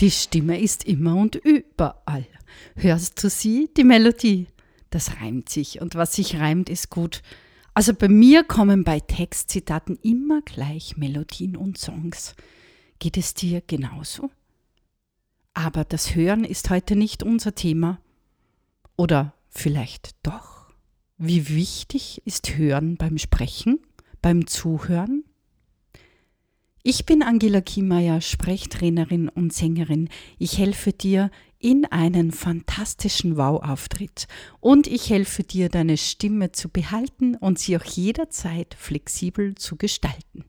Die Stimme ist immer und überall. Hörst du sie, die Melodie? Das reimt sich und was sich reimt, ist gut. Also bei mir kommen bei Textzitaten immer gleich Melodien und Songs. Geht es dir genauso? Aber das Hören ist heute nicht unser Thema. Oder vielleicht doch? Wie wichtig ist Hören beim Sprechen, beim Zuhören? Ich bin Angela Kiemeier, Sprechtrainerin und Sängerin. Ich helfe dir in einen fantastischen Wow-Auftritt und ich helfe dir, deine Stimme zu behalten und sie auch jederzeit flexibel zu gestalten.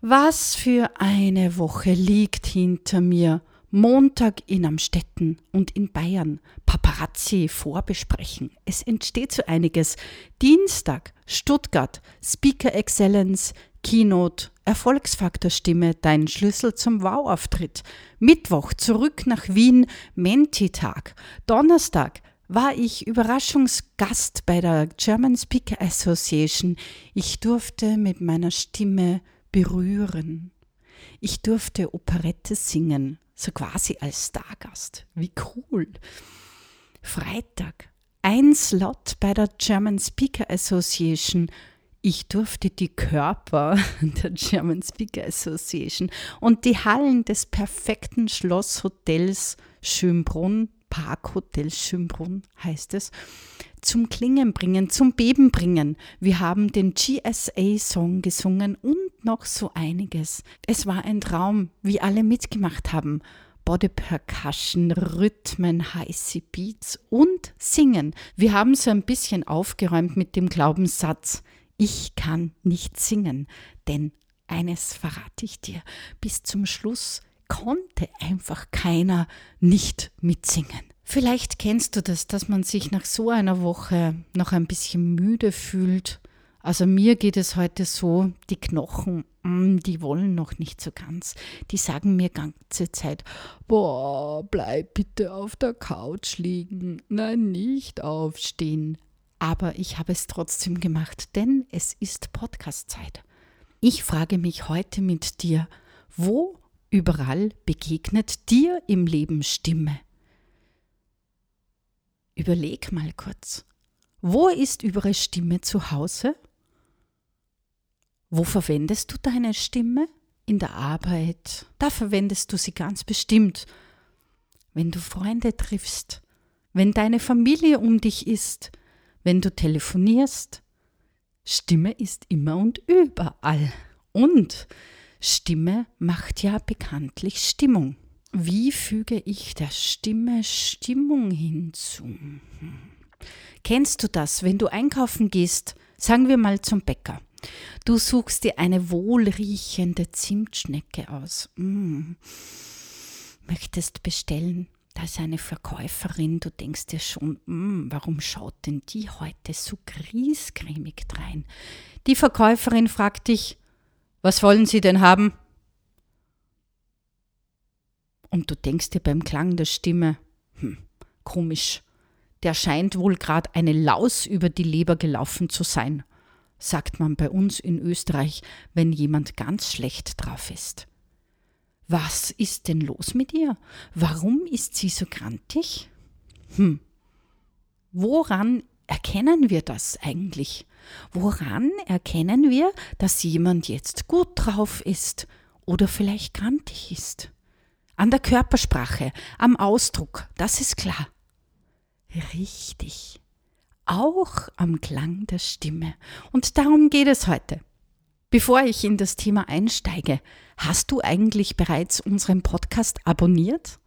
Was für eine Woche liegt hinter mir. Montag in Amstetten und in Bayern. Paparazzi vorbesprechen. Es entsteht so einiges. Dienstag Stuttgart. Speaker Excellence. Keynote. Erfolgsfaktor Stimme. Dein Schlüssel zum Wow-Auftritt. Mittwoch zurück nach Wien. Menti-Tag. Donnerstag war ich Überraschungsgast bei der German Speaker Association. Ich durfte mit meiner Stimme berühren. Ich durfte Operette singen, so quasi als Stargast. Wie cool. Freitag, ein Slot bei der German Speaker Association. Ich durfte die Körper der German Speaker Association und die Hallen des perfekten Schlosshotels Schönbrunn, Parkhotel Schönbrunn heißt es, zum Klingen bringen, zum Beben bringen. Wir haben den GSA-Song gesungen und noch so einiges. Es war ein Traum, wie alle mitgemacht haben. Body Percussion, Rhythmen, heiße Beats und Singen. Wir haben so ein bisschen aufgeräumt mit dem Glaubenssatz, ich kann nicht singen, denn eines verrate ich dir, bis zum Schluss konnte einfach keiner nicht mitsingen. Vielleicht kennst du das, dass man sich nach so einer Woche noch ein bisschen müde fühlt. Also mir geht es heute so, die Knochen, mm, die wollen noch nicht so ganz. Die sagen mir ganze Zeit, boah, bleib bitte auf der Couch liegen, nein, nicht aufstehen. Aber ich habe es trotzdem gemacht, denn es ist Podcastzeit. Ich frage mich heute mit dir, wo überall begegnet dir im Leben Stimme? Überleg mal kurz. Wo ist eure Stimme zu Hause? Wo verwendest du deine Stimme? In der Arbeit. Da verwendest du sie ganz bestimmt. Wenn du Freunde triffst, wenn deine Familie um dich ist, wenn du telefonierst. Stimme ist immer und überall. Und Stimme macht ja bekanntlich Stimmung. Wie füge ich der Stimme Stimmung hinzu? Kennst du das, wenn du einkaufen gehst, sagen wir mal zum Bäcker? Du suchst dir eine wohlriechende Zimtschnecke aus. Mm. Möchtest bestellen. Da ist eine Verkäuferin, du denkst dir schon, mm, warum schaut denn die heute so griesgrämig drein? Die Verkäuferin fragt dich, was wollen Sie denn haben? Und du denkst dir beim Klang der Stimme, hm, komisch, der scheint wohl gerade eine Laus über die Leber gelaufen zu sein, sagt man bei uns in Österreich, wenn jemand ganz schlecht drauf ist. Was ist denn los mit ihr? Warum ist sie so grantig? Hm. Woran erkennen wir das eigentlich? Woran erkennen wir, dass jemand jetzt gut drauf ist oder vielleicht grantig ist? An der Körpersprache, am Ausdruck, das ist klar. Richtig. Auch am Klang der Stimme. Und darum geht es heute. Bevor ich in das Thema einsteige, hast du eigentlich bereits unseren Podcast abonniert?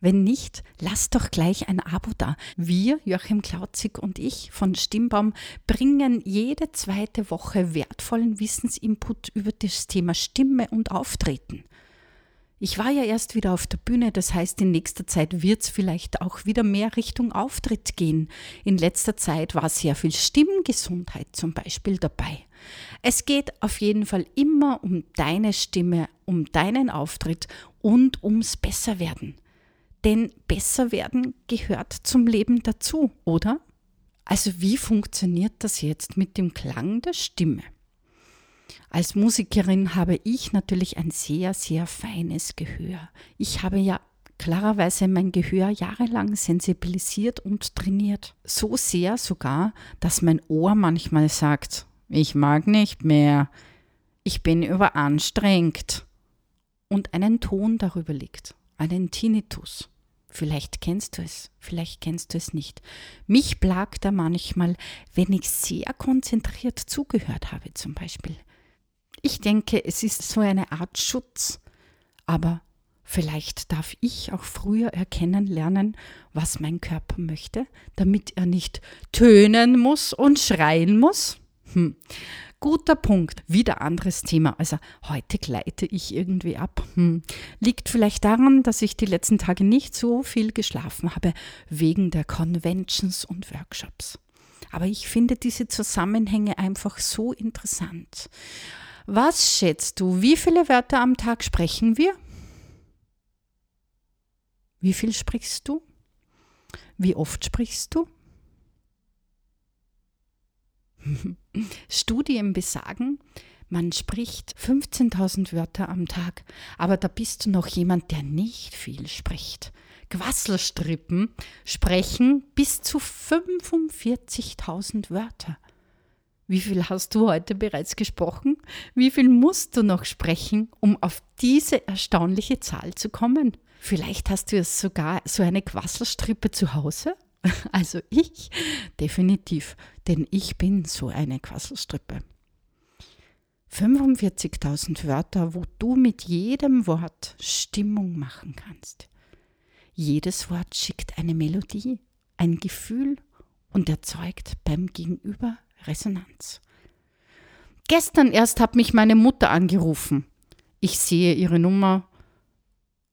Wenn nicht, lass doch gleich ein Abo da. Wir, Joachim Klauzig und ich von Stimmbaum, bringen jede zweite Woche wertvollen Wissensinput über das Thema Stimme und Auftreten. Ich war ja erst wieder auf der Bühne, das heißt, in nächster Zeit wird es vielleicht auch wieder mehr Richtung Auftritt gehen. In letzter Zeit war sehr viel Stimmgesundheit zum Beispiel dabei. Es geht auf jeden Fall immer um deine Stimme, um deinen Auftritt und ums Besserwerden. Denn Besserwerden gehört zum Leben dazu, oder? Also wie funktioniert das jetzt mit dem Klang der Stimme? Als Musikerin habe ich natürlich ein sehr, sehr feines Gehör. Ich habe ja klarerweise mein Gehör jahrelang sensibilisiert und trainiert. So sehr sogar, dass mein Ohr manchmal sagt, ich mag nicht mehr, ich bin überanstrengt und einen Ton darüber liegt, einen Tinnitus. Vielleicht kennst du es, vielleicht kennst du es nicht. Mich plagt er manchmal, wenn ich sehr konzentriert zugehört habe zum Beispiel. Ich denke, es ist so eine Art Schutz, aber Vielleicht darf ich auch früher erkennen lernen, was mein Körper möchte, damit er nicht tönen muss und schreien muss. Hm. Guter Punkt. Wieder anderes Thema. Also heute gleite ich irgendwie ab. Hm. Liegt vielleicht daran, dass ich die letzten Tage nicht so viel geschlafen habe, wegen der Conventions und Workshops. Aber ich finde diese Zusammenhänge einfach so interessant. Was schätzt du, wie viele Wörter am Tag sprechen wir? Wie viel sprichst du? Wie oft sprichst du? Studien besagen, man spricht 15.000 Wörter am Tag, aber da bist du noch jemand, der nicht viel spricht. Quasselstrippen sprechen bis zu 45.000 Wörter. Wie viel hast du heute bereits gesprochen? Wie viel musst du noch sprechen, um auf diese erstaunliche Zahl zu kommen? Vielleicht hast du sogar so eine Quasselstrippe zu Hause. Also ich definitiv, denn ich bin so eine Quasselstrippe. 45.000 Wörter, wo du mit jedem Wort Stimmung machen kannst. Jedes Wort schickt eine Melodie, ein Gefühl und erzeugt beim Gegenüber Resonanz. Gestern erst hat mich meine Mutter angerufen. Ich sehe ihre Nummer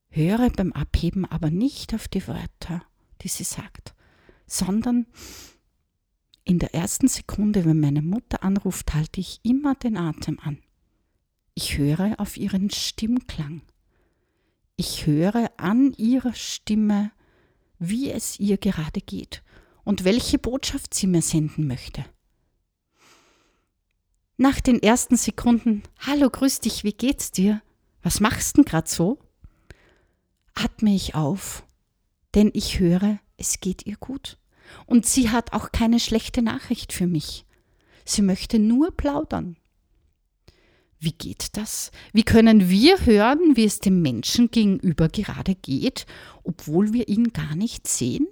höre beim Abheben aber nicht auf die Wörter, die sie sagt, sondern in der ersten Sekunde, wenn meine Mutter anruft, halte ich immer den Atem an. Ich höre auf ihren Stimmklang. Ich höre an ihrer Stimme, wie es ihr gerade geht und welche Botschaft sie mir senden möchte. Nach den ersten Sekunden, Hallo, grüß dich, wie geht's dir? Was machst denn grad so? atme ich auf, denn ich höre, es geht ihr gut. Und sie hat auch keine schlechte Nachricht für mich. Sie möchte nur plaudern. Wie geht das? Wie können wir hören, wie es dem Menschen gegenüber gerade geht, obwohl wir ihn gar nicht sehen?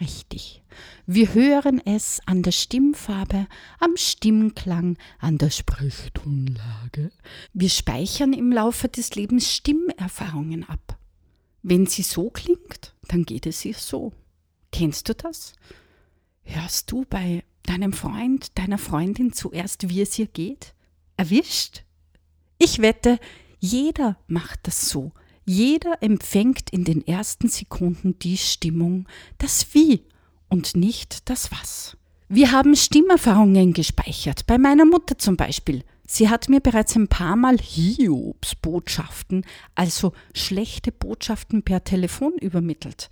Richtig. Wir hören es an der Stimmfarbe, am Stimmklang, an der Sprechtonlage. Wir speichern im Laufe des Lebens Stimmerfahrungen ab. Wenn sie so klingt, dann geht es ihr so. Kennst du das? Hörst du bei deinem Freund, deiner Freundin zuerst, wie es ihr geht? Erwischt? Ich wette, jeder macht das so. Jeder empfängt in den ersten Sekunden die Stimmung, das Wie und nicht das Was. Wir haben Stimmerfahrungen gespeichert, bei meiner Mutter zum Beispiel. Sie hat mir bereits ein paar Mal Hiobsbotschaften, also schlechte Botschaften per Telefon übermittelt.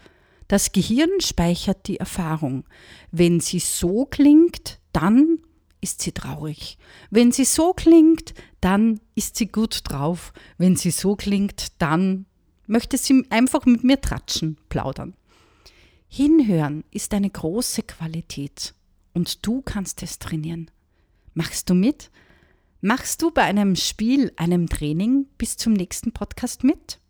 Das Gehirn speichert die Erfahrung. Wenn sie so klingt, dann ist sie traurig. Wenn sie so klingt, dann ist sie gut drauf. Wenn sie so klingt, dann möchte sie einfach mit mir tratschen, plaudern. Hinhören ist eine große Qualität und du kannst es trainieren. Machst du mit? Machst du bei einem Spiel, einem Training bis zum nächsten Podcast mit?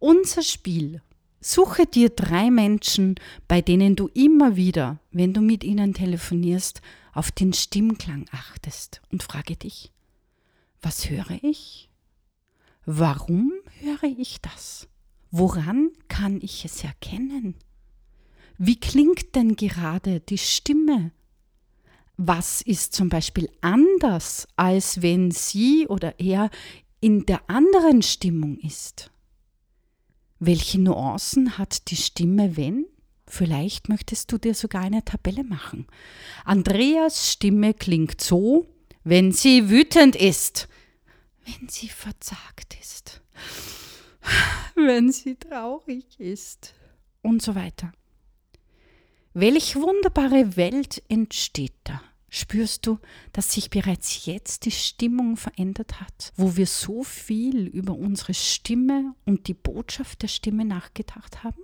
Unser Spiel. Suche dir drei Menschen, bei denen du immer wieder, wenn du mit ihnen telefonierst, auf den Stimmklang achtest und frage dich, was höre ich? Warum höre ich das? Woran kann ich es erkennen? Wie klingt denn gerade die Stimme was ist zum Beispiel anders, als wenn sie oder er in der anderen Stimmung ist? Welche Nuancen hat die Stimme, wenn? Vielleicht möchtest du dir sogar eine Tabelle machen. Andreas Stimme klingt so, wenn sie wütend ist, wenn sie verzagt ist, wenn sie traurig ist und so weiter. Welch wunderbare Welt entsteht da? Spürst du, dass sich bereits jetzt die Stimmung verändert hat, wo wir so viel über unsere Stimme und die Botschaft der Stimme nachgedacht haben?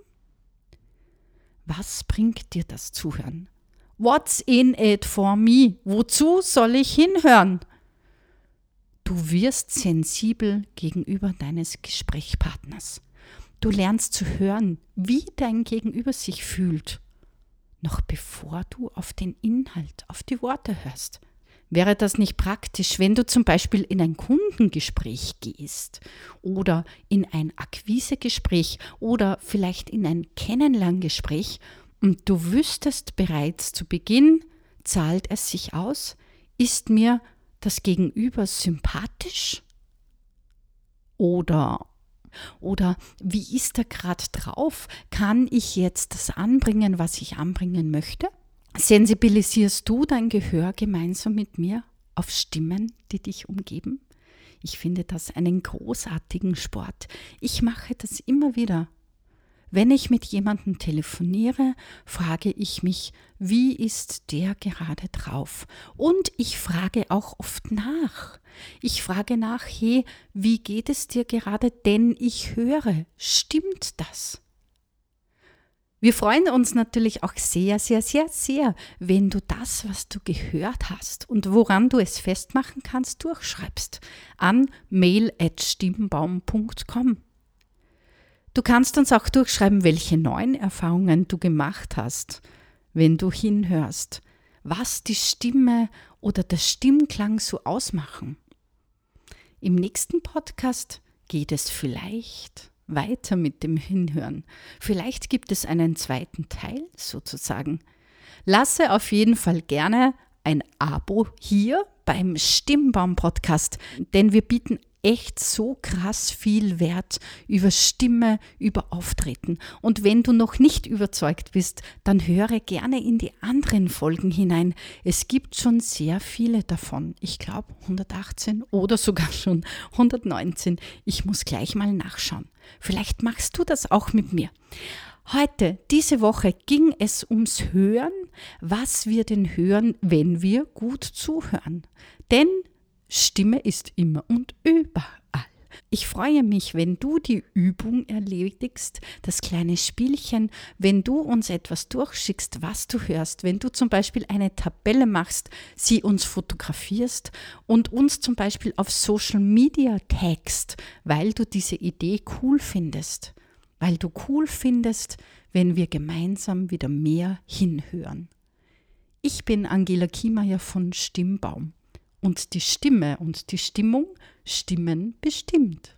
Was bringt dir das Zuhören? What's in it for me? Wozu soll ich hinhören? Du wirst sensibel gegenüber deines Gesprächspartners. Du lernst zu hören, wie dein Gegenüber sich fühlt, noch bevor du auf den Inhalt, auf die Worte hörst. Wäre das nicht praktisch, wenn du zum Beispiel in ein Kundengespräch gehst oder in ein Akquisegespräch oder vielleicht in ein Kennenlerngespräch und du wüsstest bereits zu Beginn, zahlt es sich aus? Ist mir das Gegenüber sympathisch? Oder oder wie ist er gerade drauf? Kann ich jetzt das anbringen, was ich anbringen möchte? Sensibilisierst du dein Gehör gemeinsam mit mir auf Stimmen, die dich umgeben? Ich finde das einen großartigen Sport. Ich mache das immer wieder. Wenn ich mit jemandem telefoniere, frage ich mich, wie ist der gerade drauf? Und ich frage auch oft nach. Ich frage nach, hey, wie geht es dir gerade? Denn ich höre, stimmt das? Wir freuen uns natürlich auch sehr, sehr, sehr, sehr, wenn du das, was du gehört hast und woran du es festmachen kannst, durchschreibst an mail.stimmbaum.com. Du kannst uns auch durchschreiben, welche neuen Erfahrungen du gemacht hast, wenn du hinhörst, was die Stimme oder der Stimmklang so ausmachen. Im nächsten Podcast geht es vielleicht weiter mit dem Hinhören. Vielleicht gibt es einen zweiten Teil sozusagen. Lasse auf jeden Fall gerne ein Abo hier beim Stimmbaum Podcast, denn wir bieten echt so krass viel Wert über Stimme, über Auftreten. Und wenn du noch nicht überzeugt bist, dann höre gerne in die anderen Folgen hinein. Es gibt schon sehr viele davon. Ich glaube 118 oder sogar schon 119. Ich muss gleich mal nachschauen. Vielleicht machst du das auch mit mir. Heute, diese Woche, ging es ums Hören, was wir denn hören, wenn wir gut zuhören. Denn Stimme ist immer und überall. Ich freue mich, wenn du die Übung erledigst, das kleine Spielchen, wenn du uns etwas durchschickst, was du hörst, wenn du zum Beispiel eine Tabelle machst, sie uns fotografierst und uns zum Beispiel auf Social Media tagst, weil du diese Idee cool findest, weil du cool findest, wenn wir gemeinsam wieder mehr hinhören. Ich bin Angela Kiemeyer von Stimmbaum und die Stimme und die Stimmung stimmen bestimmt.